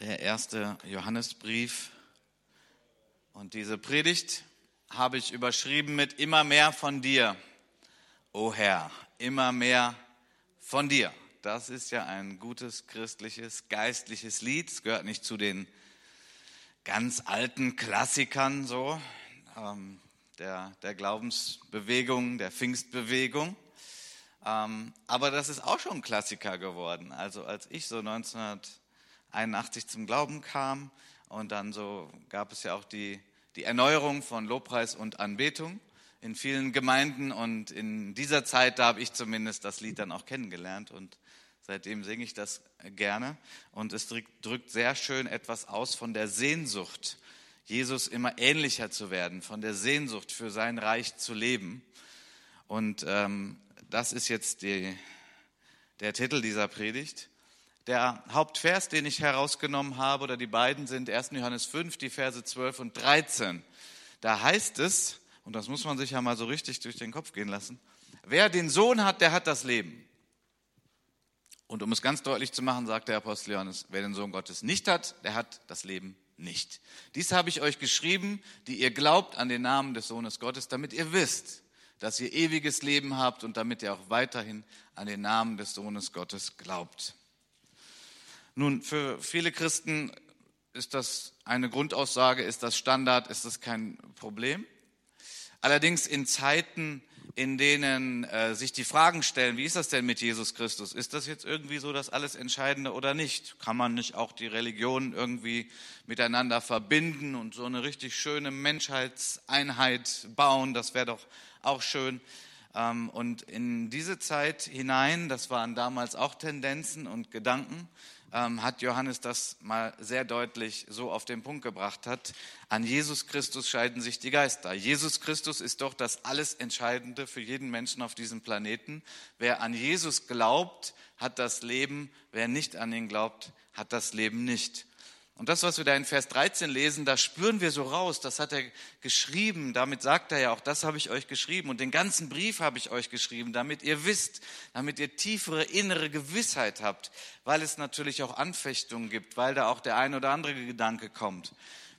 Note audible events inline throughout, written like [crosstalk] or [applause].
der erste Johannesbrief. Und diese Predigt habe ich überschrieben mit immer mehr von dir, o Herr, immer mehr von dir. Das ist ja ein gutes christliches, geistliches Lied. Es gehört nicht zu den ganz alten Klassikern so, ähm, der, der Glaubensbewegung, der Pfingstbewegung. Ähm, aber das ist auch schon ein Klassiker geworden. Also als ich so 1900 81 zum Glauben kam. Und dann so gab es ja auch die, die Erneuerung von Lobpreis und Anbetung in vielen Gemeinden. Und in dieser Zeit, da habe ich zumindest das Lied dann auch kennengelernt. Und seitdem singe ich das gerne. Und es drückt sehr schön etwas aus von der Sehnsucht, Jesus immer ähnlicher zu werden, von der Sehnsucht für sein Reich zu leben. Und ähm, das ist jetzt die, der Titel dieser Predigt. Der Hauptvers, den ich herausgenommen habe, oder die beiden sind 1. Johannes 5, die Verse 12 und 13. Da heißt es, und das muss man sich ja mal so richtig durch den Kopf gehen lassen, wer den Sohn hat, der hat das Leben. Und um es ganz deutlich zu machen, sagt der Apostel Johannes, wer den Sohn Gottes nicht hat, der hat das Leben nicht. Dies habe ich euch geschrieben, die ihr glaubt an den Namen des Sohnes Gottes, damit ihr wisst, dass ihr ewiges Leben habt und damit ihr auch weiterhin an den Namen des Sohnes Gottes glaubt. Nun, für viele Christen ist das eine Grundaussage, ist das Standard, ist das kein Problem. Allerdings in Zeiten, in denen äh, sich die Fragen stellen, wie ist das denn mit Jesus Christus? Ist das jetzt irgendwie so das alles Entscheidende oder nicht? Kann man nicht auch die Religionen irgendwie miteinander verbinden und so eine richtig schöne Menschheitseinheit bauen? Das wäre doch auch schön. Ähm, und in diese Zeit hinein, das waren damals auch Tendenzen und Gedanken, ähm, hat Johannes das mal sehr deutlich so auf den Punkt gebracht hat. An Jesus Christus scheiden sich die Geister. Jesus Christus ist doch das alles Entscheidende für jeden Menschen auf diesem Planeten. Wer an Jesus glaubt, hat das Leben. Wer nicht an ihn glaubt, hat das Leben nicht. Und das, was wir da in Vers 13 lesen, da spüren wir so raus, das hat er geschrieben, damit sagt er ja auch, das habe ich euch geschrieben und den ganzen Brief habe ich euch geschrieben, damit ihr wisst, damit ihr tiefere innere Gewissheit habt, weil es natürlich auch Anfechtungen gibt, weil da auch der ein oder andere Gedanke kommt,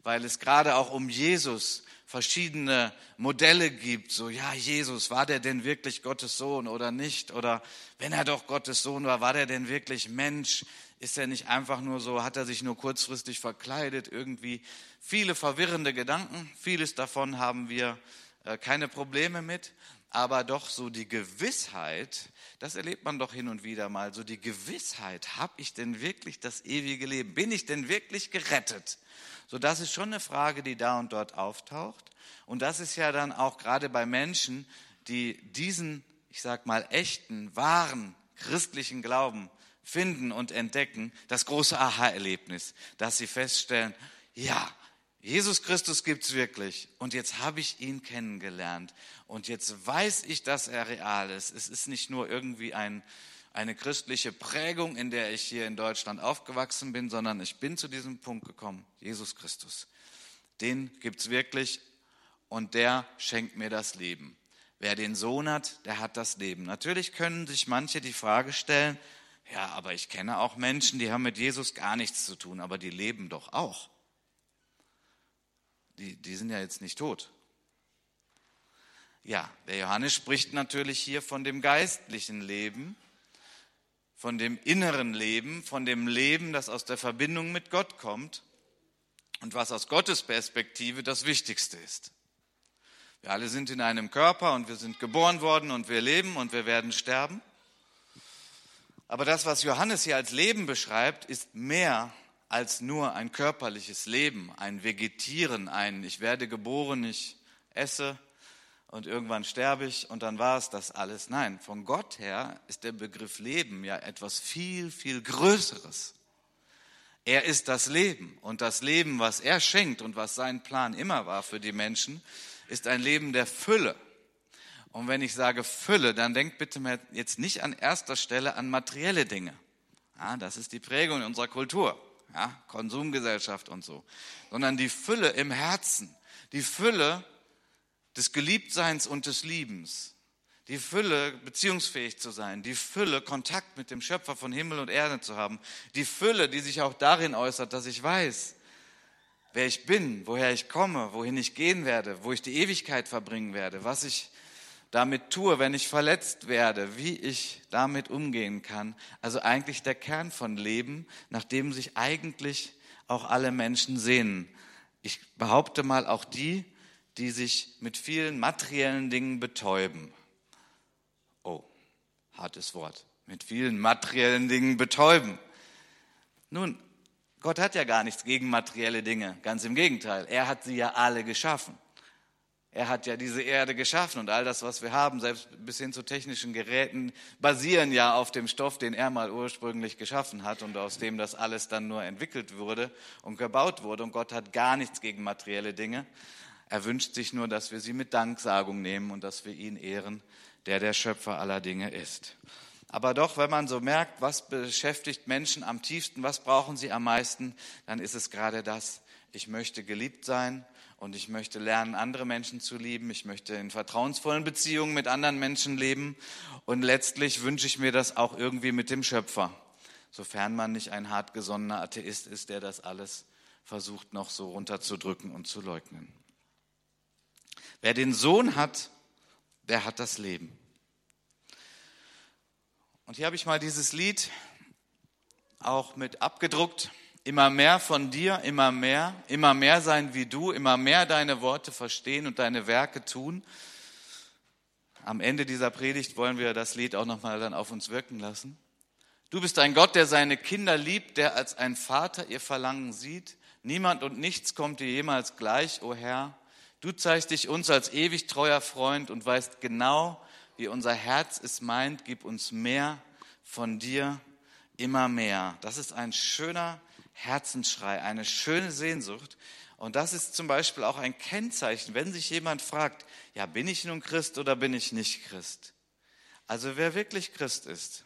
weil es gerade auch um Jesus verschiedene Modelle gibt, so ja, Jesus, war der denn wirklich Gottes Sohn oder nicht? Oder wenn er doch Gottes Sohn war, war der denn wirklich Mensch? Ist er nicht einfach nur so, hat er sich nur kurzfristig verkleidet, irgendwie viele verwirrende Gedanken. Vieles davon haben wir äh, keine Probleme mit, aber doch so die Gewissheit, das erlebt man doch hin und wieder mal, so die Gewissheit, habe ich denn wirklich das ewige Leben? Bin ich denn wirklich gerettet? So, das ist schon eine Frage, die da und dort auftaucht. Und das ist ja dann auch gerade bei Menschen, die diesen, ich sag mal, echten, wahren christlichen Glauben finden und entdecken, das große Aha-Erlebnis, dass sie feststellen, ja, Jesus Christus gibt's wirklich und jetzt habe ich ihn kennengelernt und jetzt weiß ich, dass er real ist. Es ist nicht nur irgendwie ein, eine christliche Prägung, in der ich hier in Deutschland aufgewachsen bin, sondern ich bin zu diesem Punkt gekommen, Jesus Christus. Den gibt's wirklich und der schenkt mir das Leben. Wer den Sohn hat, der hat das Leben. Natürlich können sich manche die Frage stellen, ja, aber ich kenne auch Menschen, die haben mit Jesus gar nichts zu tun, aber die leben doch auch. Die, die sind ja jetzt nicht tot. Ja, der Johannes spricht natürlich hier von dem geistlichen Leben, von dem inneren Leben, von dem Leben, das aus der Verbindung mit Gott kommt und was aus Gottes Perspektive das Wichtigste ist. Wir alle sind in einem Körper und wir sind geboren worden und wir leben und wir werden sterben. Aber das, was Johannes hier als Leben beschreibt, ist mehr als nur ein körperliches Leben, ein Vegetieren, ein Ich werde geboren, ich esse und irgendwann sterbe ich und dann war es das alles. Nein, von Gott her ist der Begriff Leben ja etwas viel, viel Größeres. Er ist das Leben und das Leben, was er schenkt und was sein Plan immer war für die Menschen, ist ein Leben der Fülle. Und wenn ich sage Fülle, dann denkt bitte jetzt nicht an erster Stelle an materielle Dinge. Ja, das ist die Prägung in unserer Kultur, ja, Konsumgesellschaft und so, sondern die Fülle im Herzen, die Fülle des Geliebtseins und des Liebens, die Fülle, beziehungsfähig zu sein, die Fülle, Kontakt mit dem Schöpfer von Himmel und Erde zu haben, die Fülle, die sich auch darin äußert, dass ich weiß, wer ich bin, woher ich komme, wohin ich gehen werde, wo ich die Ewigkeit verbringen werde, was ich damit tue, wenn ich verletzt werde, wie ich damit umgehen kann. Also eigentlich der Kern von Leben, nach dem sich eigentlich auch alle Menschen sehnen. Ich behaupte mal auch die, die sich mit vielen materiellen Dingen betäuben. Oh, hartes Wort. Mit vielen materiellen Dingen betäuben. Nun, Gott hat ja gar nichts gegen materielle Dinge. Ganz im Gegenteil. Er hat sie ja alle geschaffen. Er hat ja diese Erde geschaffen und all das, was wir haben, selbst bis hin zu technischen Geräten, basieren ja auf dem Stoff, den er mal ursprünglich geschaffen hat und aus dem das alles dann nur entwickelt wurde und gebaut wurde. Und Gott hat gar nichts gegen materielle Dinge. Er wünscht sich nur, dass wir sie mit Danksagung nehmen und dass wir ihn ehren, der der Schöpfer aller Dinge ist. Aber doch, wenn man so merkt, was beschäftigt Menschen am tiefsten, was brauchen sie am meisten, dann ist es gerade das, ich möchte geliebt sein und ich möchte lernen, andere Menschen zu lieben. Ich möchte in vertrauensvollen Beziehungen mit anderen Menschen leben. Und letztlich wünsche ich mir das auch irgendwie mit dem Schöpfer, sofern man nicht ein hartgesonnener Atheist ist, der das alles versucht noch so runterzudrücken und zu leugnen. Wer den Sohn hat, der hat das Leben. Und hier habe ich mal dieses Lied auch mit abgedruckt. Immer mehr von dir, immer mehr, immer mehr sein wie du, immer mehr deine Worte verstehen und deine Werke tun. Am Ende dieser Predigt wollen wir das Lied auch nochmal dann auf uns wirken lassen. Du bist ein Gott, der seine Kinder liebt, der als ein Vater ihr Verlangen sieht. Niemand und nichts kommt dir jemals gleich, o oh Herr. Du zeigst dich uns als ewig treuer Freund und weißt genau, wie unser Herz es meint. Gib uns mehr von dir, immer mehr. Das ist ein schöner Herzensschrei, eine schöne Sehnsucht. Und das ist zum Beispiel auch ein Kennzeichen, wenn sich jemand fragt, ja, bin ich nun Christ oder bin ich nicht Christ? Also wer wirklich Christ ist,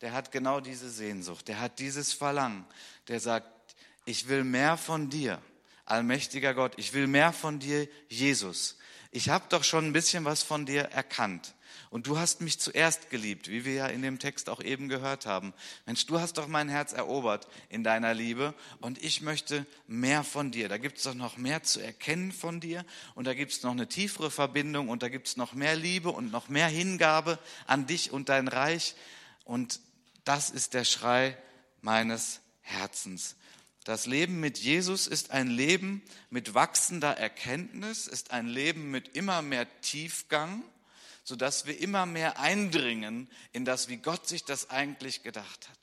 der hat genau diese Sehnsucht, der hat dieses Verlangen, der sagt, ich will mehr von dir allmächtiger Gott, ich will mehr von dir, Jesus. Ich habe doch schon ein bisschen was von dir erkannt. Und du hast mich zuerst geliebt, wie wir ja in dem Text auch eben gehört haben. Mensch, du hast doch mein Herz erobert in deiner Liebe und ich möchte mehr von dir. Da gibt es doch noch mehr zu erkennen von dir und da gibt es noch eine tiefere Verbindung und da gibt es noch mehr Liebe und noch mehr Hingabe an dich und dein Reich. Und das ist der Schrei meines Herzens. Das Leben mit Jesus ist ein Leben mit wachsender Erkenntnis, ist ein Leben mit immer mehr Tiefgang, sodass wir immer mehr eindringen in das, wie Gott sich das eigentlich gedacht hat.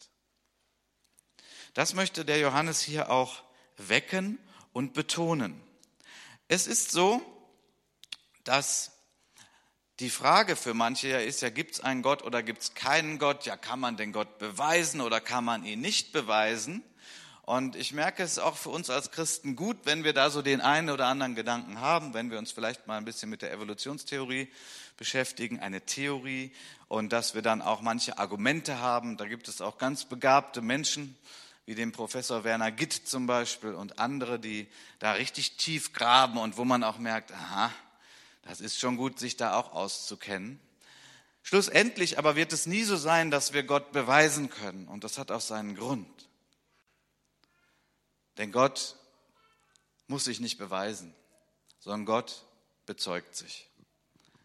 Das möchte der Johannes hier auch wecken und betonen. Es ist so, dass die Frage für manche ja ist, ja, gibt es einen Gott oder gibt es keinen Gott? Ja, kann man den Gott beweisen oder kann man ihn nicht beweisen? Und ich merke es auch für uns als Christen gut, wenn wir da so den einen oder anderen Gedanken haben, wenn wir uns vielleicht mal ein bisschen mit der Evolutionstheorie beschäftigen, eine Theorie, und dass wir dann auch manche Argumente haben. Da gibt es auch ganz begabte Menschen, wie den Professor Werner Gitt zum Beispiel und andere, die da richtig tief graben und wo man auch merkt, aha, das ist schon gut, sich da auch auszukennen. Schlussendlich aber wird es nie so sein, dass wir Gott beweisen können. Und das hat auch seinen Grund. Denn Gott muss sich nicht beweisen, sondern Gott bezeugt sich.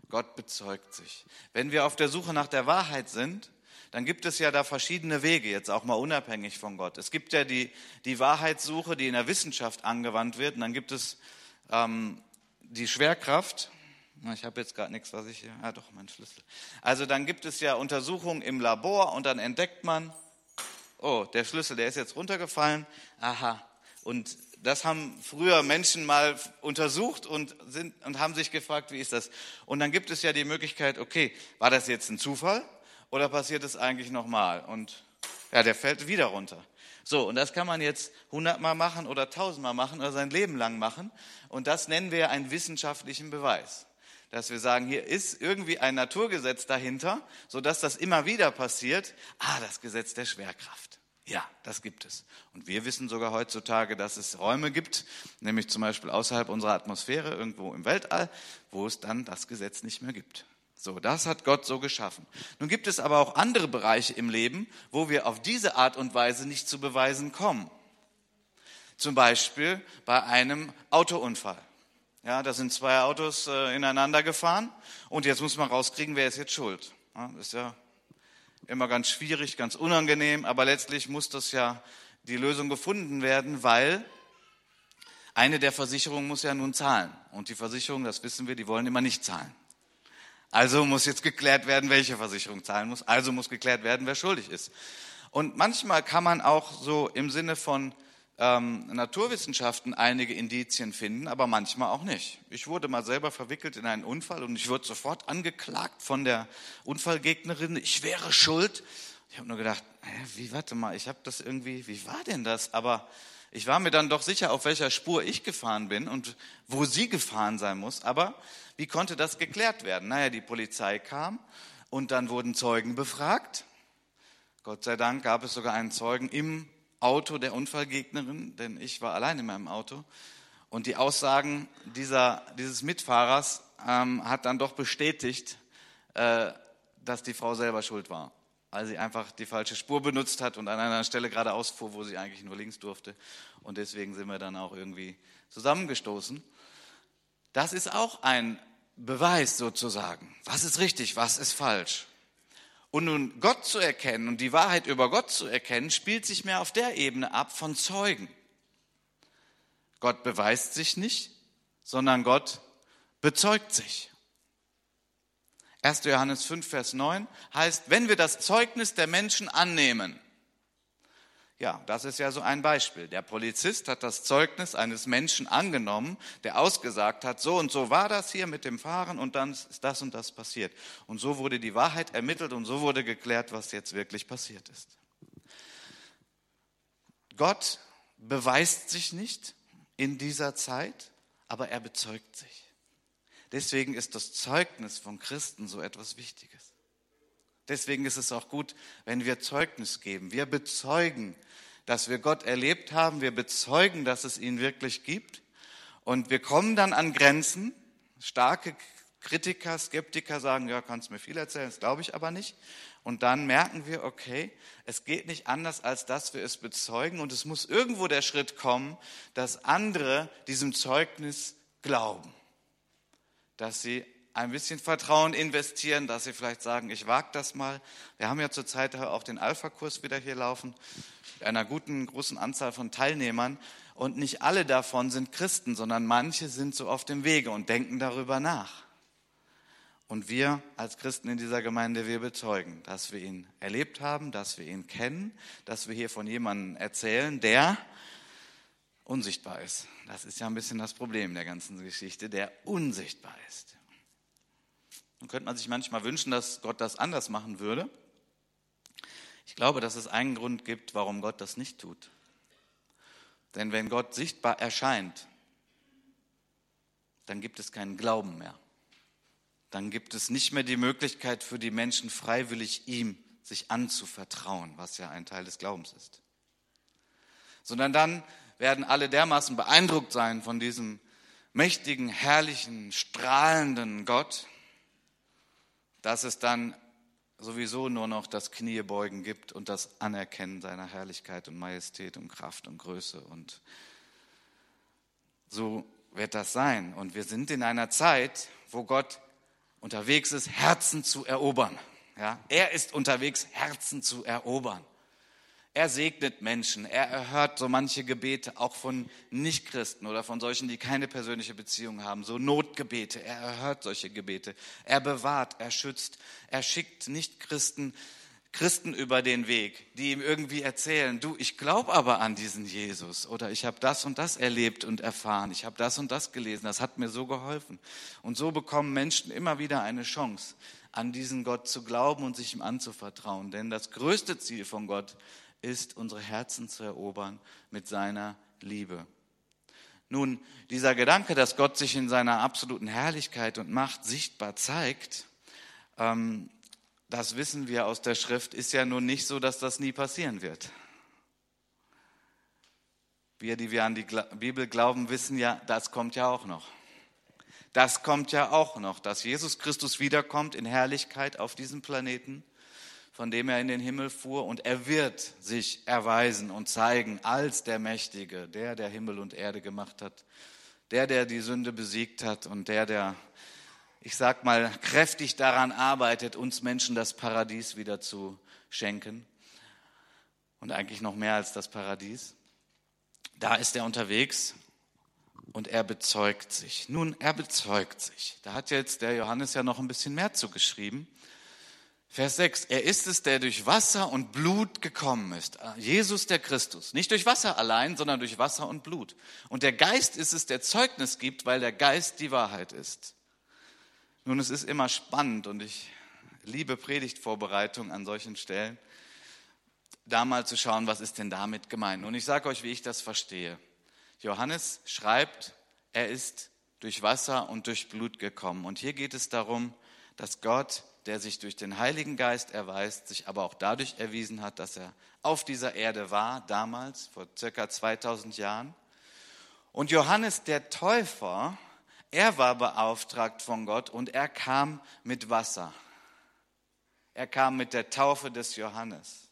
Gott bezeugt sich. Wenn wir auf der Suche nach der Wahrheit sind, dann gibt es ja da verschiedene Wege, jetzt auch mal unabhängig von Gott. Es gibt ja die, die Wahrheitssuche, die in der Wissenschaft angewandt wird, und dann gibt es ähm, die Schwerkraft. Ich habe jetzt gerade nichts, was ich hier. Ah, doch, mein Schlüssel. Also dann gibt es ja Untersuchungen im Labor und dann entdeckt man, oh, der Schlüssel, der ist jetzt runtergefallen. Aha, und das haben früher Menschen mal untersucht und, sind, und haben sich gefragt, wie ist das? Und dann gibt es ja die Möglichkeit, okay, war das jetzt ein Zufall oder passiert es eigentlich nochmal? Und ja, der fällt wieder runter. So, und das kann man jetzt hundertmal machen oder tausendmal machen oder sein Leben lang machen. Und das nennen wir einen wissenschaftlichen Beweis. Dass wir sagen, hier ist irgendwie ein Naturgesetz dahinter, sodass das immer wieder passiert. Ah, das Gesetz der Schwerkraft. Ja, das gibt es. Und wir wissen sogar heutzutage, dass es Räume gibt, nämlich zum Beispiel außerhalb unserer Atmosphäre, irgendwo im Weltall, wo es dann das Gesetz nicht mehr gibt. So, das hat Gott so geschaffen. Nun gibt es aber auch andere Bereiche im Leben, wo wir auf diese Art und Weise nicht zu beweisen kommen. Zum Beispiel bei einem Autounfall. Ja, da sind zwei Autos äh, ineinander gefahren und jetzt muss man rauskriegen, wer ist jetzt schuld. Ja, ist ja immer ganz schwierig, ganz unangenehm, aber letztlich muss das ja die Lösung gefunden werden, weil eine der Versicherungen muss ja nun zahlen. Und die Versicherungen, das wissen wir, die wollen immer nicht zahlen. Also muss jetzt geklärt werden, welche Versicherung zahlen muss. Also muss geklärt werden, wer schuldig ist. Und manchmal kann man auch so im Sinne von ähm, Naturwissenschaften einige Indizien finden, aber manchmal auch nicht. Ich wurde mal selber verwickelt in einen Unfall und ich wurde sofort angeklagt von der Unfallgegnerin, ich wäre schuld. Ich habe nur gedacht, hä, wie, warte mal, ich habe das irgendwie, wie war denn das? Aber ich war mir dann doch sicher, auf welcher Spur ich gefahren bin und wo sie gefahren sein muss. Aber wie konnte das geklärt werden? Naja, die Polizei kam und dann wurden Zeugen befragt. Gott sei Dank gab es sogar einen Zeugen im Auto der Unfallgegnerin, denn ich war allein in meinem Auto. Und die Aussagen dieser, dieses Mitfahrers ähm, hat dann doch bestätigt, äh, dass die Frau selber schuld war, weil sie einfach die falsche Spur benutzt hat und an einer Stelle geradeaus fuhr, wo sie eigentlich nur links durfte. Und deswegen sind wir dann auch irgendwie zusammengestoßen. Das ist auch ein Beweis sozusagen. Was ist richtig, was ist falsch? Und nun Gott zu erkennen und die Wahrheit über Gott zu erkennen, spielt sich mehr auf der Ebene ab von Zeugen. Gott beweist sich nicht, sondern Gott bezeugt sich. 1. Johannes 5, Vers 9 heißt, wenn wir das Zeugnis der Menschen annehmen, ja, das ist ja so ein Beispiel. Der Polizist hat das Zeugnis eines Menschen angenommen, der ausgesagt hat, so und so war das hier mit dem Fahren und dann ist das und das passiert. Und so wurde die Wahrheit ermittelt und so wurde geklärt, was jetzt wirklich passiert ist. Gott beweist sich nicht in dieser Zeit, aber er bezeugt sich. Deswegen ist das Zeugnis von Christen so etwas Wichtiges. Deswegen ist es auch gut, wenn wir Zeugnis geben. Wir bezeugen, dass wir Gott erlebt haben. Wir bezeugen, dass es ihn wirklich gibt. Und wir kommen dann an Grenzen. Starke Kritiker, Skeptiker sagen, ja, kannst mir viel erzählen, das glaube ich aber nicht. Und dann merken wir, okay, es geht nicht anders, als dass wir es bezeugen. Und es muss irgendwo der Schritt kommen, dass andere diesem Zeugnis glauben. Dass sie ein bisschen Vertrauen investieren, dass sie vielleicht sagen, ich wage das mal. Wir haben ja zurzeit auch den Alpha-Kurs wieder hier laufen, mit einer guten, großen Anzahl von Teilnehmern. Und nicht alle davon sind Christen, sondern manche sind so auf dem Wege und denken darüber nach. Und wir als Christen in dieser Gemeinde, wir bezeugen, dass wir ihn erlebt haben, dass wir ihn kennen, dass wir hier von jemandem erzählen, der unsichtbar ist. Das ist ja ein bisschen das Problem der ganzen Geschichte, der unsichtbar ist. Nun könnte man sich manchmal wünschen, dass Gott das anders machen würde. Ich glaube, dass es einen Grund gibt, warum Gott das nicht tut. Denn wenn Gott sichtbar erscheint, dann gibt es keinen Glauben mehr. Dann gibt es nicht mehr die Möglichkeit für die Menschen freiwillig ihm sich anzuvertrauen, was ja ein Teil des Glaubens ist. Sondern dann werden alle dermaßen beeindruckt sein von diesem mächtigen, herrlichen, strahlenden Gott, dass es dann sowieso nur noch das Kniebeugen gibt und das Anerkennen seiner Herrlichkeit und Majestät und Kraft und Größe. Und so wird das sein. Und wir sind in einer Zeit, wo Gott unterwegs ist, Herzen zu erobern. Ja, er ist unterwegs, Herzen zu erobern. Er segnet Menschen, er erhört so manche Gebete, auch von Nichtchristen oder von solchen, die keine persönliche Beziehung haben, so Notgebete. Er erhört solche Gebete. Er bewahrt, er schützt, er schickt Nichtchristen Christen über den Weg, die ihm irgendwie erzählen, du, ich glaube aber an diesen Jesus oder ich habe das und das erlebt und erfahren, ich habe das und das gelesen, das hat mir so geholfen. Und so bekommen Menschen immer wieder eine Chance, an diesen Gott zu glauben und sich ihm anzuvertrauen. Denn das größte Ziel von Gott ist, unsere Herzen zu erobern mit seiner Liebe. Nun, dieser Gedanke, dass Gott sich in seiner absoluten Herrlichkeit und Macht sichtbar zeigt, ähm, das wissen wir aus der Schrift, ist ja nun nicht so, dass das nie passieren wird. Wir, die wir an die Bibel glauben, wissen ja, das kommt ja auch noch. Das kommt ja auch noch, dass Jesus Christus wiederkommt in Herrlichkeit auf diesem Planeten, von dem er in den Himmel fuhr, und er wird sich erweisen und zeigen als der Mächtige, der, der Himmel und Erde gemacht hat, der, der die Sünde besiegt hat und der, der, ich sag mal, kräftig daran arbeitet, uns Menschen das Paradies wieder zu schenken. Und eigentlich noch mehr als das Paradies. Da ist er unterwegs und er bezeugt sich. Nun, er bezeugt sich. Da hat jetzt der Johannes ja noch ein bisschen mehr zugeschrieben. Vers 6, er ist es, der durch Wasser und Blut gekommen ist. Jesus der Christus. Nicht durch Wasser allein, sondern durch Wasser und Blut. Und der Geist ist es, der Zeugnis gibt, weil der Geist die Wahrheit ist. Nun, es ist immer spannend und ich liebe Predigtvorbereitung an solchen Stellen, da mal zu schauen, was ist denn damit gemeint. Und ich sage euch, wie ich das verstehe. Johannes schreibt, er ist durch Wasser und durch Blut gekommen. Und hier geht es darum, dass Gott, der sich durch den Heiligen Geist erweist, sich aber auch dadurch erwiesen hat, dass er auf dieser Erde war, damals, vor circa 2000 Jahren. Und Johannes der Täufer, er war beauftragt von Gott und er kam mit Wasser. Er kam mit der Taufe des Johannes.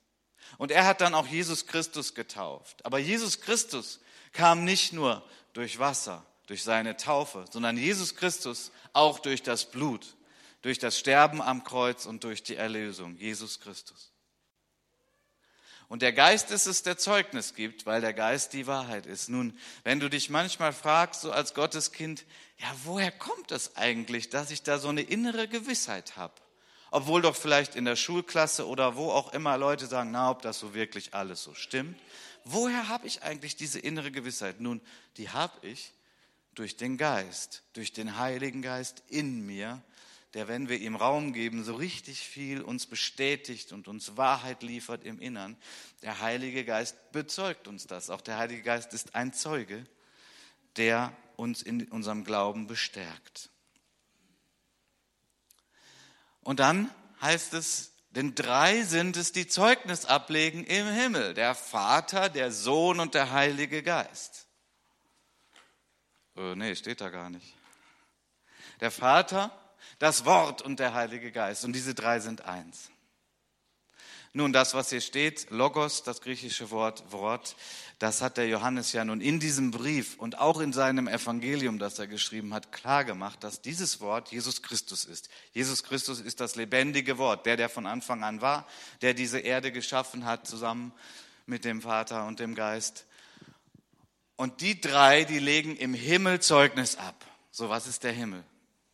Und er hat dann auch Jesus Christus getauft. Aber Jesus Christus kam nicht nur durch Wasser, durch seine Taufe, sondern Jesus Christus auch durch das Blut, durch das Sterben am Kreuz und durch die Erlösung. Jesus Christus. Und der Geist ist es, der Zeugnis gibt, weil der Geist die Wahrheit ist. Nun, wenn du dich manchmal fragst, so als Gotteskind, ja, woher kommt es eigentlich, dass ich da so eine innere Gewissheit habe? Obwohl doch vielleicht in der Schulklasse oder wo auch immer Leute sagen, na, ob das so wirklich alles so stimmt. Woher habe ich eigentlich diese innere Gewissheit? Nun, die habe ich durch den Geist, durch den Heiligen Geist in mir, der, wenn wir ihm Raum geben, so richtig viel uns bestätigt und uns Wahrheit liefert im Innern. Der Heilige Geist bezeugt uns das. Auch der Heilige Geist ist ein Zeuge, der uns in unserem Glauben bestärkt. Und dann heißt es denn drei sind es, die Zeugnis ablegen im Himmel. Der Vater, der Sohn und der Heilige Geist. Äh, nee, steht da gar nicht. Der Vater, das Wort und der Heilige Geist. Und diese drei sind eins. Nun, das, was hier steht, Logos, das griechische Wort, Wort, das hat der Johannes ja nun in diesem Brief und auch in seinem Evangelium, das er geschrieben hat, klar gemacht, dass dieses Wort Jesus Christus ist. Jesus Christus ist das lebendige Wort, der, der von Anfang an war, der diese Erde geschaffen hat, zusammen mit dem Vater und dem Geist. Und die drei, die legen im Himmel Zeugnis ab. So, was ist der Himmel?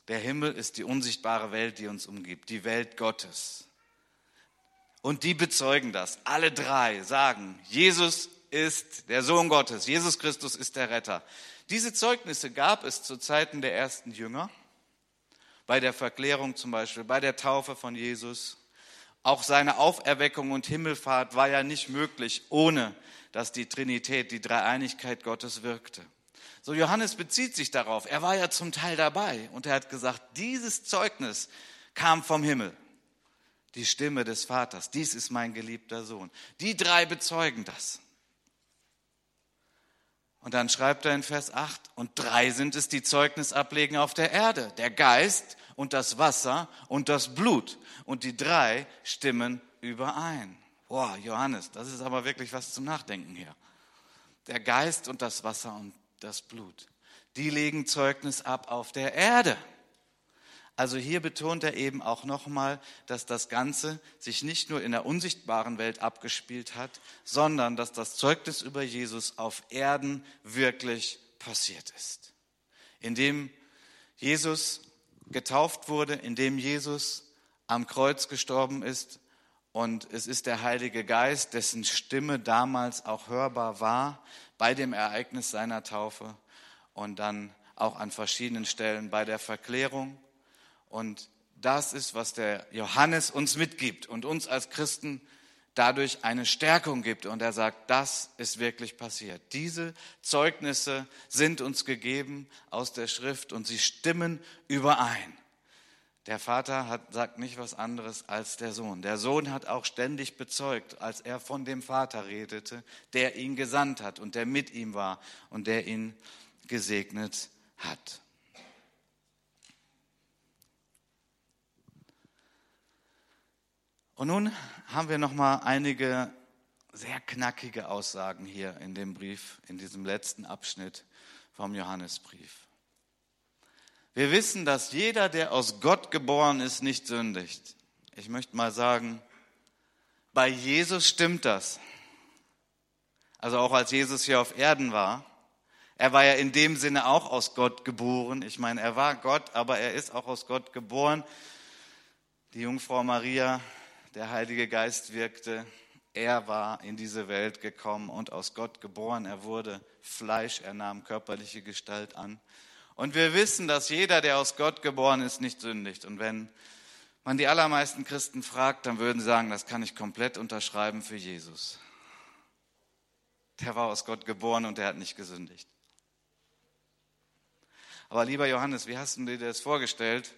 Der Himmel ist die unsichtbare Welt, die uns umgibt, die Welt Gottes. Und die bezeugen das. Alle drei sagen, Jesus ist der Sohn Gottes, Jesus Christus ist der Retter. Diese Zeugnisse gab es zu Zeiten der ersten Jünger, bei der Verklärung zum Beispiel, bei der Taufe von Jesus. Auch seine Auferweckung und Himmelfahrt war ja nicht möglich, ohne dass die Trinität, die Dreieinigkeit Gottes wirkte. So Johannes bezieht sich darauf. Er war ja zum Teil dabei und er hat gesagt, dieses Zeugnis kam vom Himmel die Stimme des Vaters. Dies ist mein geliebter Sohn. Die drei bezeugen das. Und dann schreibt er in Vers 8, und drei sind es, die Zeugnis ablegen auf der Erde, der Geist und das Wasser und das Blut. Und die drei stimmen überein. Boah, Johannes, das ist aber wirklich was zum Nachdenken hier. Der Geist und das Wasser und das Blut, die legen Zeugnis ab auf der Erde. Also hier betont er eben auch nochmal, dass das Ganze sich nicht nur in der unsichtbaren Welt abgespielt hat, sondern dass das Zeugnis über Jesus auf Erden wirklich passiert ist. Indem Jesus getauft wurde, indem Jesus am Kreuz gestorben ist und es ist der Heilige Geist, dessen Stimme damals auch hörbar war bei dem Ereignis seiner Taufe und dann auch an verschiedenen Stellen bei der Verklärung und das ist, was der Johannes uns mitgibt und uns als Christen dadurch eine Stärkung gibt. Und er sagt, das ist wirklich passiert. Diese Zeugnisse sind uns gegeben aus der Schrift und sie stimmen überein. Der Vater hat, sagt nicht was anderes als der Sohn. Der Sohn hat auch ständig bezeugt, als er von dem Vater redete, der ihn gesandt hat und der mit ihm war und der ihn gesegnet hat. Und nun haben wir noch mal einige sehr knackige Aussagen hier in dem Brief, in diesem letzten Abschnitt vom Johannesbrief. Wir wissen, dass jeder, der aus Gott geboren ist, nicht sündigt. Ich möchte mal sagen, bei Jesus stimmt das. Also auch als Jesus hier auf Erden war. Er war ja in dem Sinne auch aus Gott geboren. Ich meine, er war Gott, aber er ist auch aus Gott geboren. Die Jungfrau Maria, der Heilige Geist wirkte. Er war in diese Welt gekommen und aus Gott geboren. Er wurde Fleisch, er nahm körperliche Gestalt an. Und wir wissen, dass jeder, der aus Gott geboren ist, nicht sündigt. Und wenn man die allermeisten Christen fragt, dann würden sie sagen, das kann ich komplett unterschreiben für Jesus. Der war aus Gott geboren und der hat nicht gesündigt. Aber lieber Johannes, wie hast du dir das vorgestellt?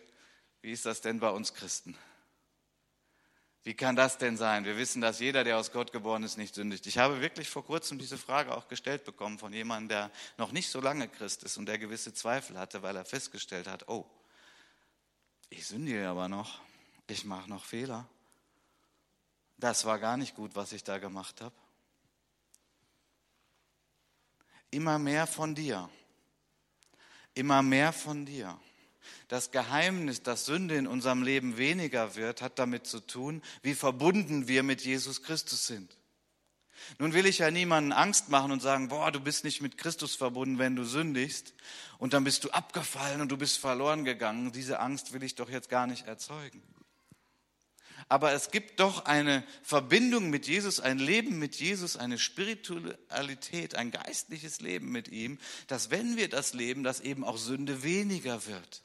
Wie ist das denn bei uns Christen? Wie kann das denn sein? Wir wissen, dass jeder, der aus Gott geboren ist, nicht sündigt. Ich habe wirklich vor kurzem diese Frage auch gestellt bekommen von jemandem, der noch nicht so lange Christ ist und der gewisse Zweifel hatte, weil er festgestellt hat, oh, ich sündige aber noch, ich mache noch Fehler. Das war gar nicht gut, was ich da gemacht habe. Immer mehr von dir. Immer mehr von dir. Das Geheimnis, dass Sünde in unserem Leben weniger wird, hat damit zu tun, wie verbunden wir mit Jesus Christus sind. Nun will ich ja niemanden Angst machen und sagen, boah, du bist nicht mit Christus verbunden, wenn du sündigst und dann bist du abgefallen und du bist verloren gegangen. Diese Angst will ich doch jetzt gar nicht erzeugen. Aber es gibt doch eine Verbindung mit Jesus, ein Leben mit Jesus, eine Spiritualität, ein geistliches Leben mit ihm, dass wenn wir das leben, dass eben auch Sünde weniger wird.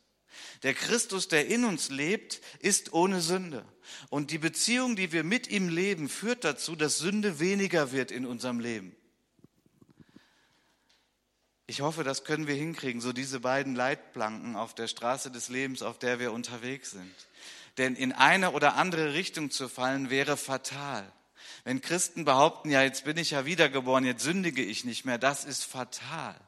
Der Christus, der in uns lebt, ist ohne Sünde. Und die Beziehung, die wir mit ihm leben, führt dazu, dass Sünde weniger wird in unserem Leben. Ich hoffe, das können wir hinkriegen, so diese beiden Leitplanken auf der Straße des Lebens, auf der wir unterwegs sind. Denn in eine oder andere Richtung zu fallen, wäre fatal. Wenn Christen behaupten, ja, jetzt bin ich ja wiedergeboren, jetzt sündige ich nicht mehr, das ist fatal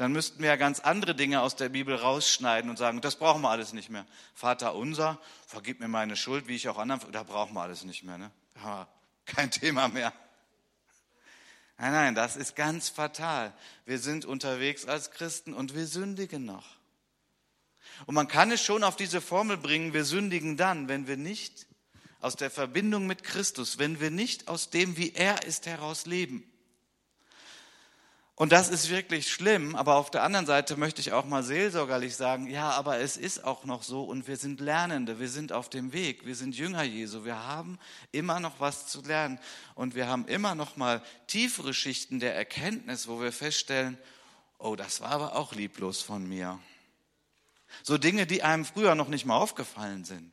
dann müssten wir ja ganz andere Dinge aus der Bibel rausschneiden und sagen, das brauchen wir alles nicht mehr. Vater unser, vergib mir meine Schuld, wie ich auch anderen, da brauchen wir alles nicht mehr. Ne? Kein [laughs] Thema mehr. Nein, nein, das ist ganz fatal. Wir sind unterwegs als Christen und wir sündigen noch. Und man kann es schon auf diese Formel bringen, wir sündigen dann, wenn wir nicht aus der Verbindung mit Christus, wenn wir nicht aus dem, wie er ist, heraus leben. Und das ist wirklich schlimm, aber auf der anderen Seite möchte ich auch mal seelsorgerlich sagen, ja, aber es ist auch noch so und wir sind Lernende, wir sind auf dem Weg, wir sind Jünger Jesu, wir haben immer noch was zu lernen. Und wir haben immer noch mal tiefere Schichten der Erkenntnis, wo wir feststellen, oh, das war aber auch lieblos von mir. So Dinge, die einem früher noch nicht mal aufgefallen sind.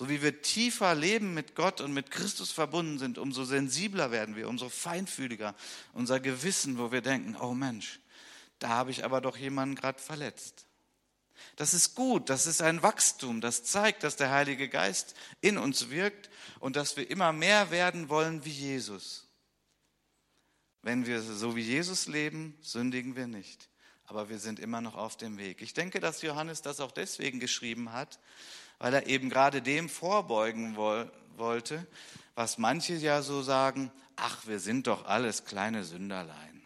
So wie wir tiefer leben mit Gott und mit Christus verbunden sind, umso sensibler werden wir, umso feinfühliger unser Gewissen, wo wir denken, oh Mensch, da habe ich aber doch jemanden gerade verletzt. Das ist gut, das ist ein Wachstum, das zeigt, dass der Heilige Geist in uns wirkt und dass wir immer mehr werden wollen wie Jesus. Wenn wir so wie Jesus leben, sündigen wir nicht, aber wir sind immer noch auf dem Weg. Ich denke, dass Johannes das auch deswegen geschrieben hat, weil er eben gerade dem vorbeugen wollte, was manche ja so sagen, ach, wir sind doch alles kleine Sünderlein.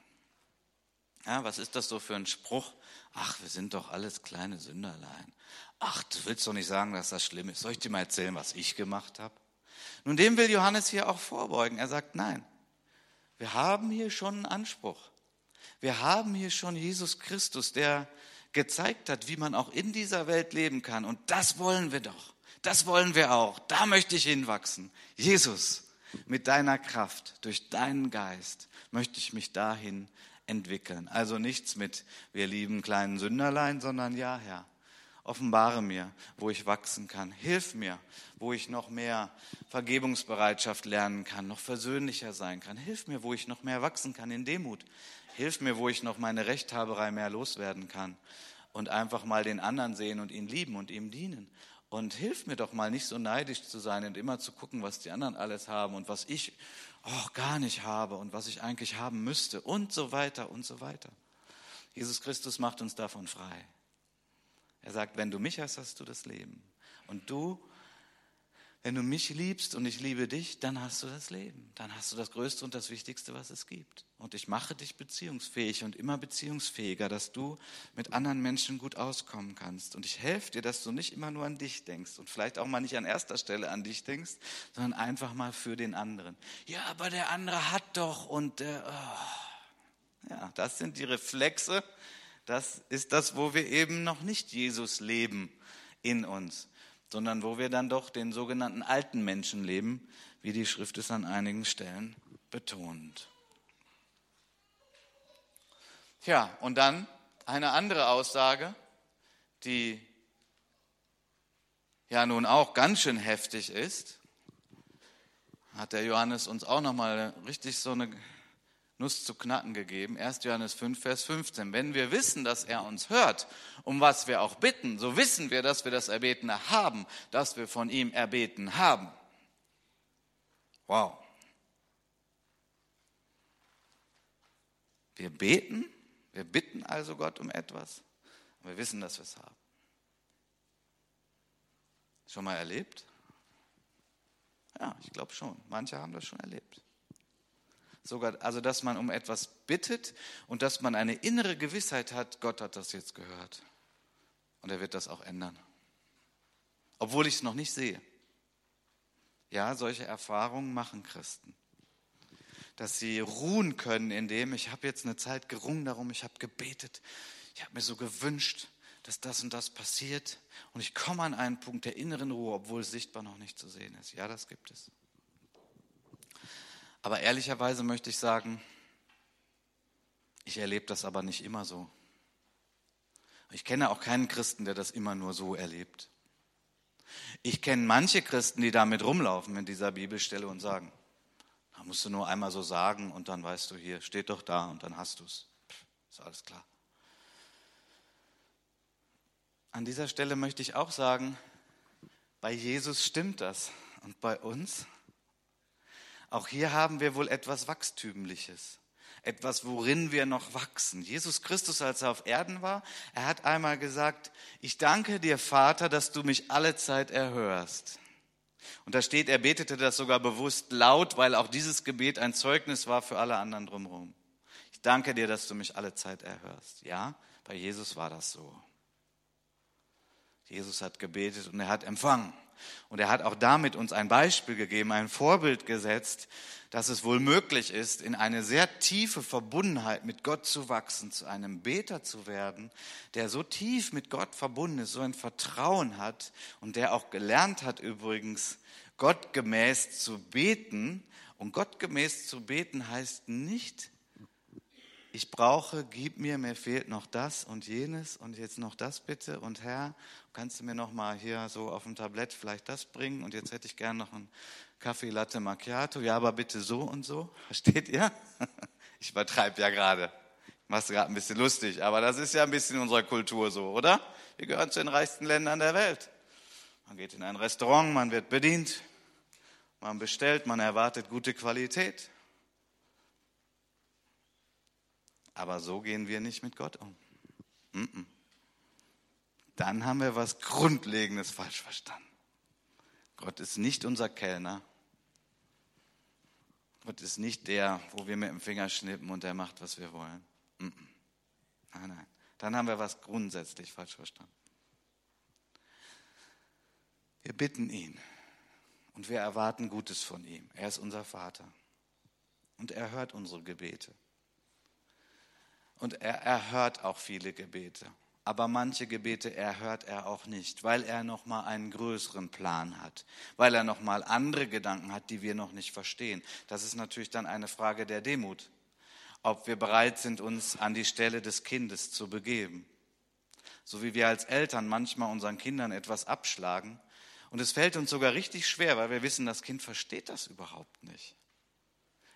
Ja, was ist das so für ein Spruch? Ach, wir sind doch alles kleine Sünderlein. Ach, du willst doch nicht sagen, dass das schlimm ist. Soll ich dir mal erzählen, was ich gemacht habe? Nun, dem will Johannes hier auch vorbeugen. Er sagt, nein, wir haben hier schon einen Anspruch. Wir haben hier schon Jesus Christus, der gezeigt hat, wie man auch in dieser Welt leben kann. Und das wollen wir doch. Das wollen wir auch. Da möchte ich hinwachsen. Jesus, mit deiner Kraft, durch deinen Geist möchte ich mich dahin entwickeln. Also nichts mit wir lieben kleinen Sünderlein, sondern ja, Herr, offenbare mir, wo ich wachsen kann. Hilf mir, wo ich noch mehr Vergebungsbereitschaft lernen kann, noch versöhnlicher sein kann. Hilf mir, wo ich noch mehr wachsen kann in Demut. Hilf mir, wo ich noch meine Rechthaberei mehr loswerden kann und einfach mal den anderen sehen und ihn lieben und ihm dienen. Und hilf mir doch mal nicht so neidisch zu sein und immer zu gucken, was die anderen alles haben und was ich oh, gar nicht habe und was ich eigentlich haben müsste und so weiter und so weiter. Jesus Christus macht uns davon frei. Er sagt, wenn du mich hast, hast du das Leben. Und du wenn du mich liebst und ich liebe dich, dann hast du das Leben. Dann hast du das Größte und das Wichtigste, was es gibt. Und ich mache dich beziehungsfähig und immer beziehungsfähiger, dass du mit anderen Menschen gut auskommen kannst. Und ich helfe dir, dass du nicht immer nur an dich denkst und vielleicht auch mal nicht an erster Stelle an dich denkst, sondern einfach mal für den anderen. Ja, aber der andere hat doch und der, oh. ja, das sind die Reflexe. Das ist das, wo wir eben noch nicht Jesus leben in uns sondern wo wir dann doch den sogenannten alten Menschen leben, wie die Schrift es an einigen Stellen betont. Tja, und dann eine andere Aussage, die ja nun auch ganz schön heftig ist, hat der Johannes uns auch nochmal richtig so eine Nuss zu knacken gegeben. 1. Johannes 5, Vers 15. Wenn wir wissen, dass er uns hört, um was wir auch bitten, so wissen wir, dass wir das Erbetene haben, dass wir von ihm erbeten haben. Wow. Wir beten, wir bitten also Gott um etwas und wir wissen, dass wir es haben. Schon mal erlebt? Ja, ich glaube schon. Manche haben das schon erlebt sogar, also dass man um etwas bittet und dass man eine innere Gewissheit hat, Gott hat das jetzt gehört. Und er wird das auch ändern. Obwohl ich es noch nicht sehe. Ja, solche Erfahrungen machen Christen. Dass sie ruhen können in dem, ich habe jetzt eine Zeit gerungen darum, ich habe gebetet, ich habe mir so gewünscht, dass das und das passiert. Und ich komme an einen Punkt der inneren Ruhe, obwohl es sichtbar noch nicht zu sehen ist. Ja, das gibt es. Aber ehrlicherweise möchte ich sagen, ich erlebe das aber nicht immer so. Ich kenne auch keinen Christen, der das immer nur so erlebt. Ich kenne manche Christen, die damit rumlaufen in dieser Bibelstelle und sagen, da musst du nur einmal so sagen und dann weißt du hier, steht doch da und dann hast du es. Ist alles klar. An dieser Stelle möchte ich auch sagen, bei Jesus stimmt das und bei uns auch hier haben wir wohl etwas Wachstümliches, etwas, worin wir noch wachsen. Jesus Christus, als er auf Erden war, er hat einmal gesagt, ich danke dir, Vater, dass du mich alle Zeit erhörst. Und da steht, er betete das sogar bewusst laut, weil auch dieses Gebet ein Zeugnis war für alle anderen drumherum. Ich danke dir, dass du mich alle Zeit erhörst. Ja, bei Jesus war das so. Jesus hat gebetet und er hat empfangen. Und er hat auch damit uns ein Beispiel gegeben, ein Vorbild gesetzt, dass es wohl möglich ist, in eine sehr tiefe Verbundenheit mit Gott zu wachsen, zu einem Beter zu werden, der so tief mit Gott verbunden ist, so ein Vertrauen hat und der auch gelernt hat übrigens, gottgemäß zu beten. Und gottgemäß zu beten heißt nicht, ich brauche, gib mir, mir fehlt noch das und jenes und jetzt noch das bitte und Herr, kannst du mir noch mal hier so auf dem Tablett vielleicht das bringen und jetzt hätte ich gern noch einen Kaffee Latte Macchiato, ja, aber bitte so und so, versteht ihr? [laughs] Ich übertreibe ja gerade, es gerade ein bisschen lustig, aber das ist ja ein bisschen unserer Kultur so, oder? Wir gehören zu den reichsten Ländern der Welt. Man geht in ein Restaurant, man wird bedient, man bestellt, man erwartet gute Qualität. Aber so gehen wir nicht mit Gott um. Dann haben wir was Grundlegendes falsch verstanden. Gott ist nicht unser Kellner. Gott ist nicht der, wo wir mit dem Finger schnippen und der macht, was wir wollen. Nein, nein. Dann haben wir was grundsätzlich falsch verstanden. Wir bitten ihn und wir erwarten Gutes von ihm. Er ist unser Vater und er hört unsere Gebete. Und er erhört auch viele Gebete. Aber manche Gebete erhört er auch nicht, weil er noch mal einen größeren Plan hat, weil er noch mal andere Gedanken hat, die wir noch nicht verstehen. Das ist natürlich dann eine Frage der Demut, ob wir bereit sind, uns an die Stelle des Kindes zu begeben. So wie wir als Eltern manchmal unseren Kindern etwas abschlagen und es fällt uns sogar richtig schwer, weil wir wissen, das Kind versteht das überhaupt nicht.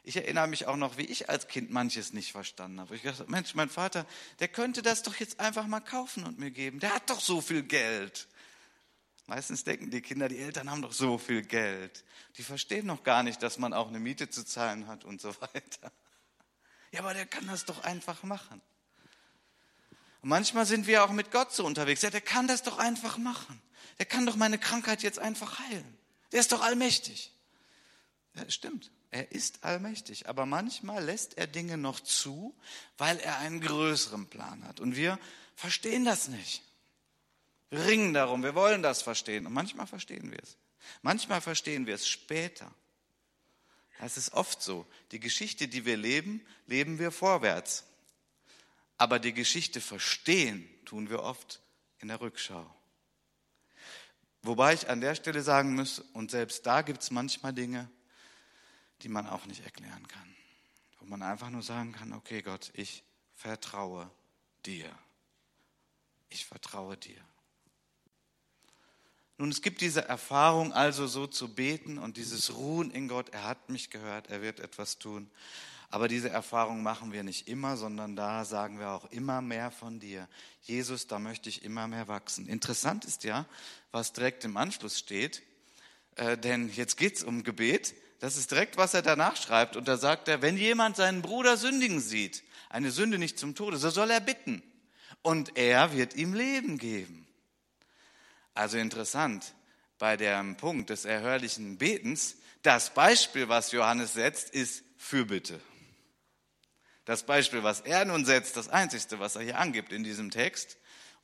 Ich erinnere mich auch noch, wie ich als Kind manches nicht verstanden habe. Ich dachte, Mensch, mein Vater, der könnte das doch jetzt einfach mal kaufen und mir geben. Der hat doch so viel Geld. Meistens denken die Kinder, die Eltern haben doch so viel Geld. Die verstehen noch gar nicht, dass man auch eine Miete zu zahlen hat und so [laughs] weiter. Ja, aber der kann das doch einfach machen. Und manchmal sind wir auch mit Gott so unterwegs. Ja, der kann das doch einfach machen. Der kann doch meine Krankheit jetzt einfach heilen. Der ist doch allmächtig. Ja, stimmt. Er ist allmächtig, aber manchmal lässt er Dinge noch zu, weil er einen größeren Plan hat. Und wir verstehen das nicht. Wir ringen darum, wir wollen das verstehen. Und manchmal verstehen wir es. Manchmal verstehen wir es später. Es ist oft so. Die Geschichte, die wir leben, leben wir vorwärts. Aber die Geschichte verstehen tun wir oft in der Rückschau. Wobei ich an der Stelle sagen muss, und selbst da gibt es manchmal Dinge, die man auch nicht erklären kann. Wo man einfach nur sagen kann, okay Gott, ich vertraue dir. Ich vertraue dir. Nun, es gibt diese Erfahrung also so zu beten und dieses Ruhen in Gott, er hat mich gehört, er wird etwas tun. Aber diese Erfahrung machen wir nicht immer, sondern da sagen wir auch immer mehr von dir. Jesus, da möchte ich immer mehr wachsen. Interessant ist ja, was direkt im Anschluss steht, äh, denn jetzt geht es um Gebet. Das ist direkt, was er danach schreibt. Und da sagt er, wenn jemand seinen Bruder sündigen sieht, eine Sünde nicht zum Tode, so soll er bitten. Und er wird ihm Leben geben. Also interessant, bei dem Punkt des erhörlichen Betens, das Beispiel, was Johannes setzt, ist Fürbitte. Das Beispiel, was er nun setzt, das Einzigste, was er hier angibt in diesem Text,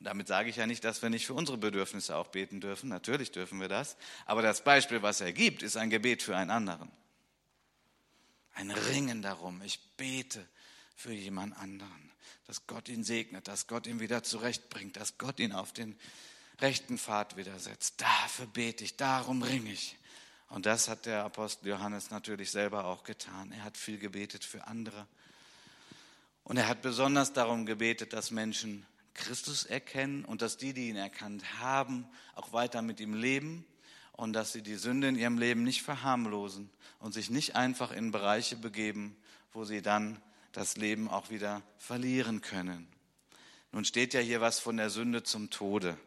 damit sage ich ja nicht, dass wir nicht für unsere Bedürfnisse auch beten dürfen, natürlich dürfen wir das, aber das Beispiel, was er gibt, ist ein Gebet für einen anderen. Ein Ringen darum, ich bete für jemand anderen, dass Gott ihn segnet, dass Gott ihn wieder zurechtbringt, dass Gott ihn auf den rechten Pfad wieder setzt. Dafür bete ich, darum ringe ich. Und das hat der Apostel Johannes natürlich selber auch getan. Er hat viel gebetet für andere. Und er hat besonders darum gebetet, dass Menschen Christus erkennen und dass die, die ihn erkannt haben, auch weiter mit ihm leben und dass sie die Sünde in ihrem Leben nicht verharmlosen und sich nicht einfach in Bereiche begeben, wo sie dann das Leben auch wieder verlieren können. Nun steht ja hier was von der Sünde zum Tode.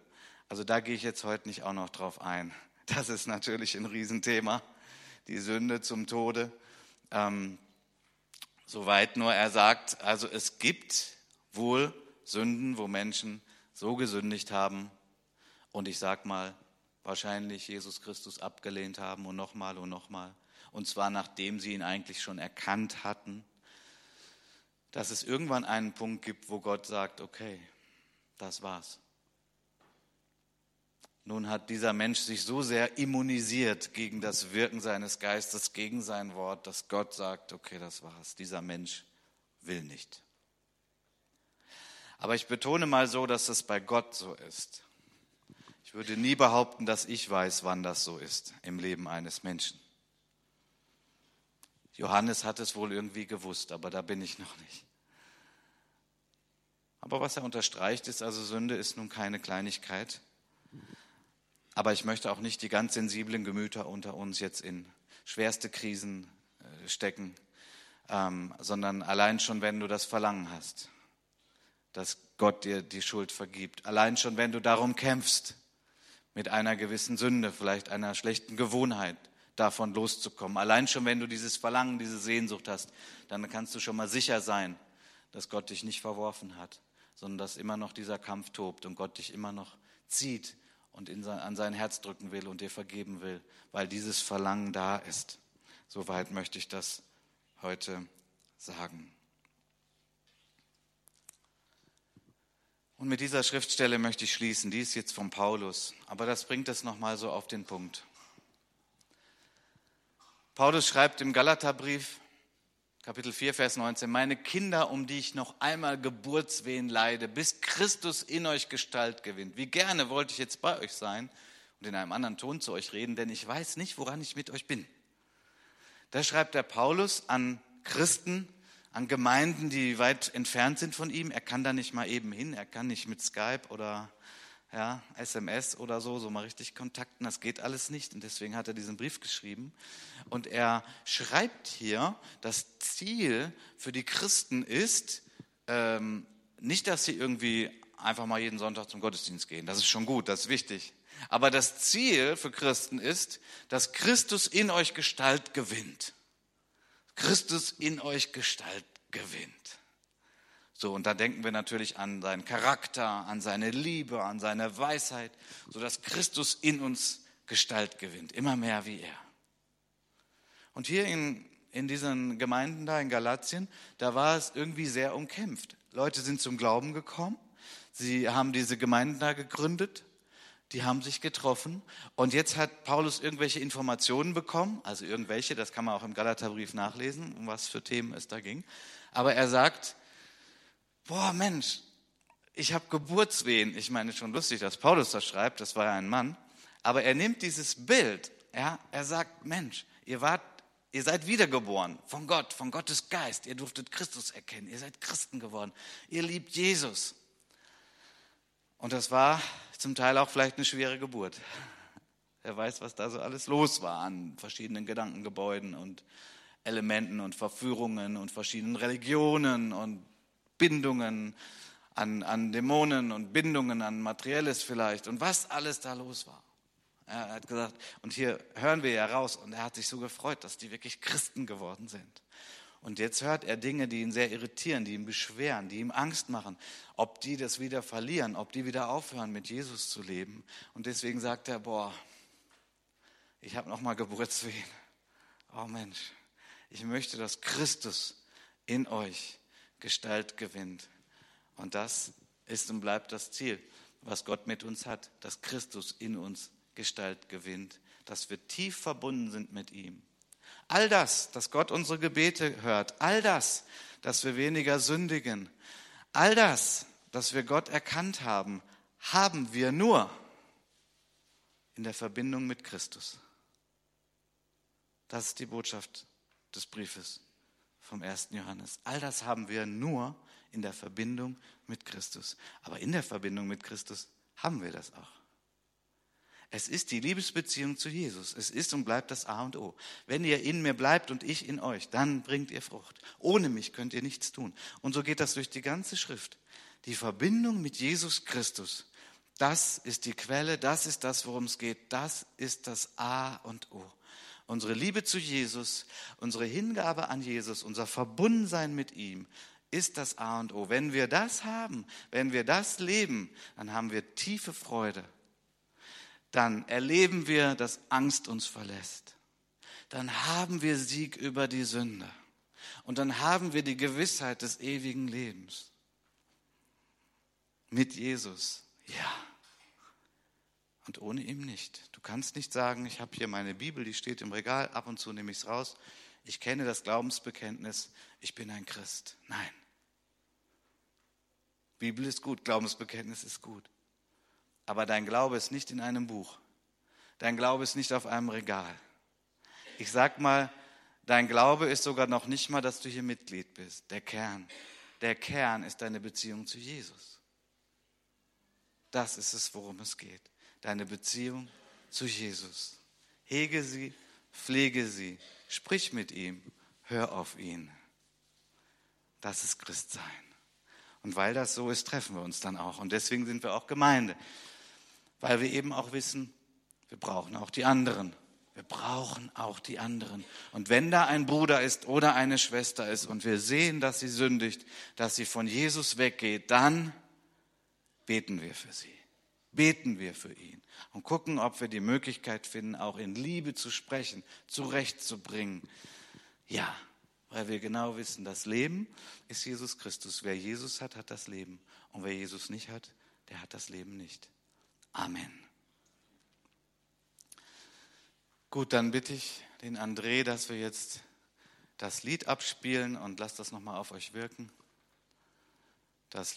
Also da gehe ich jetzt heute nicht auch noch drauf ein. [laughs] Das ist natürlich ein Riesenthema, die Sünde zum Tode. Ähm, soweit nur er sagt, also es gibt wohl Sünden, wo Menschen so gesündigt haben und ich sag mal, wahrscheinlich Jesus Christus abgelehnt haben und nochmal und nochmal. Und zwar nachdem sie ihn eigentlich schon erkannt hatten, dass es irgendwann einen Punkt gibt, wo Gott sagt, okay, das war's. Nun hat dieser Mensch sich so sehr immunisiert gegen das Wirken seines Geistes, gegen sein Wort, dass Gott sagt, okay, das war's. Dieser Mensch will nicht. Aber ich betone mal so, dass es bei Gott so ist. Ich würde nie behaupten, dass ich weiß, wann das so ist im Leben eines Menschen. Johannes hat es wohl irgendwie gewusst, aber da bin ich noch nicht. Aber was er unterstreicht, ist also, Sünde ist nun keine Kleinigkeit. Aber ich möchte auch nicht die ganz sensiblen Gemüter unter uns jetzt in schwerste Krisen äh, stecken, ähm, sondern allein schon, wenn du das Verlangen hast, dass Gott dir die Schuld vergibt. Allein schon, wenn du darum kämpfst, mit einer gewissen Sünde, vielleicht einer schlechten Gewohnheit, davon loszukommen. Allein schon, wenn du dieses Verlangen, diese Sehnsucht hast, dann kannst du schon mal sicher sein, dass Gott dich nicht verworfen hat, sondern dass immer noch dieser Kampf tobt und Gott dich immer noch zieht und sein, an sein Herz drücken will und dir vergeben will, weil dieses Verlangen da ist. Soweit möchte ich das heute sagen. Und mit dieser Schriftstelle möchte ich schließen. Die ist jetzt von Paulus, aber das bringt es nochmal so auf den Punkt. Paulus schreibt im Galaterbrief, Kapitel 4, Vers 19, meine Kinder, um die ich noch einmal Geburtswehen leide, bis Christus in euch Gestalt gewinnt. Wie gerne wollte ich jetzt bei euch sein und in einem anderen Ton zu euch reden, denn ich weiß nicht, woran ich mit euch bin. Da schreibt der Paulus an Christen, an Gemeinden, die weit entfernt sind von ihm. Er kann da nicht mal eben hin, er kann nicht mit Skype oder ja, SMS oder so, so mal richtig kontakten, das geht alles nicht. Und deswegen hat er diesen Brief geschrieben. Und er schreibt hier, das Ziel für die Christen ist, ähm, nicht, dass sie irgendwie einfach mal jeden Sonntag zum Gottesdienst gehen. Das ist schon gut, das ist wichtig. Aber das Ziel für Christen ist, dass Christus in euch Gestalt gewinnt. Christus in euch Gestalt gewinnt. So, und da denken wir natürlich an seinen Charakter, an seine Liebe, an seine Weisheit, sodass Christus in uns Gestalt gewinnt, immer mehr wie er. Und hier in, in diesen Gemeinden da in Galatien, da war es irgendwie sehr umkämpft. Leute sind zum Glauben gekommen, sie haben diese Gemeinden da gegründet, die haben sich getroffen und jetzt hat Paulus irgendwelche Informationen bekommen, also irgendwelche, das kann man auch im Galaterbrief nachlesen, um was für Themen es da ging. Aber er sagt, boah Mensch, ich habe Geburtswehen. Ich meine, schon lustig, dass Paulus das schreibt, das war ja ein Mann. Aber er nimmt dieses Bild, ja, er sagt, Mensch, ihr wart, ihr seid wiedergeboren von Gott, von Gottes Geist. Ihr durftet Christus erkennen. Ihr seid Christen geworden. Ihr liebt Jesus. Und das war zum Teil auch vielleicht eine schwere Geburt. Er weiß, was da so alles los war an verschiedenen Gedankengebäuden und Elementen und Verführungen und verschiedenen Religionen und Bindungen an, an Dämonen und Bindungen an Materielles vielleicht und was alles da los war. Er hat gesagt, und hier hören wir ja raus, und er hat sich so gefreut, dass die wirklich Christen geworden sind. Und jetzt hört er Dinge, die ihn sehr irritieren, die ihn beschweren, die ihm Angst machen, ob die das wieder verlieren, ob die wieder aufhören, mit Jesus zu leben. Und deswegen sagt er, boah, ich habe noch mal Geburtswehen. Oh Mensch, ich möchte, dass Christus in euch Gestalt gewinnt. Und das ist und bleibt das Ziel, was Gott mit uns hat, dass Christus in uns Gestalt gewinnt, dass wir tief verbunden sind mit ihm. All das, dass Gott unsere Gebete hört, all das, dass wir weniger sündigen, all das, dass wir Gott erkannt haben, haben wir nur in der Verbindung mit Christus. Das ist die Botschaft des Briefes vom 1. Johannes. All das haben wir nur in der Verbindung mit Christus. Aber in der Verbindung mit Christus haben wir das auch. Es ist die Liebesbeziehung zu Jesus. Es ist und bleibt das A und O. Wenn ihr in mir bleibt und ich in euch, dann bringt ihr Frucht. Ohne mich könnt ihr nichts tun. Und so geht das durch die ganze Schrift. Die Verbindung mit Jesus Christus, das ist die Quelle, das ist das, worum es geht. Das ist das A und O. Unsere Liebe zu Jesus, unsere Hingabe an Jesus, unser Verbundensein mit ihm ist das A und O. Wenn wir das haben, wenn wir das leben, dann haben wir tiefe Freude dann erleben wir, dass Angst uns verlässt. Dann haben wir Sieg über die Sünde. Und dann haben wir die Gewissheit des ewigen Lebens. Mit Jesus, ja. Und ohne ihm nicht. Du kannst nicht sagen, ich habe hier meine Bibel, die steht im Regal, ab und zu nehme ich es raus. Ich kenne das Glaubensbekenntnis, ich bin ein Christ. Nein. Bibel ist gut, Glaubensbekenntnis ist gut. Aber dein Glaube ist nicht in einem Buch. Dein Glaube ist nicht auf einem Regal. Ich sag mal, dein Glaube ist sogar noch nicht mal, dass du hier Mitglied bist. Der Kern. Der Kern ist deine Beziehung zu Jesus. Das ist es, worum es geht. Deine Beziehung zu Jesus. Hege sie, pflege sie, sprich mit ihm, hör auf ihn. Das ist Christsein. Und weil das so ist, treffen wir uns dann auch. Und deswegen sind wir auch Gemeinde weil wir eben auch wissen, wir brauchen auch die anderen. Wir brauchen auch die anderen. Und wenn da ein Bruder ist oder eine Schwester ist und wir sehen, dass sie sündigt, dass sie von Jesus weggeht, dann beten wir für sie. Beten wir für ihn und gucken, ob wir die Möglichkeit finden, auch in Liebe zu sprechen, zurechtzubringen. Ja, weil wir genau wissen, das Leben ist Jesus Christus. Wer Jesus hat, hat das Leben. Und wer Jesus nicht hat, der hat das Leben nicht. Amen. Gut, dann bitte ich den André, dass wir jetzt das Lied abspielen und lasst das nochmal auf euch wirken. Das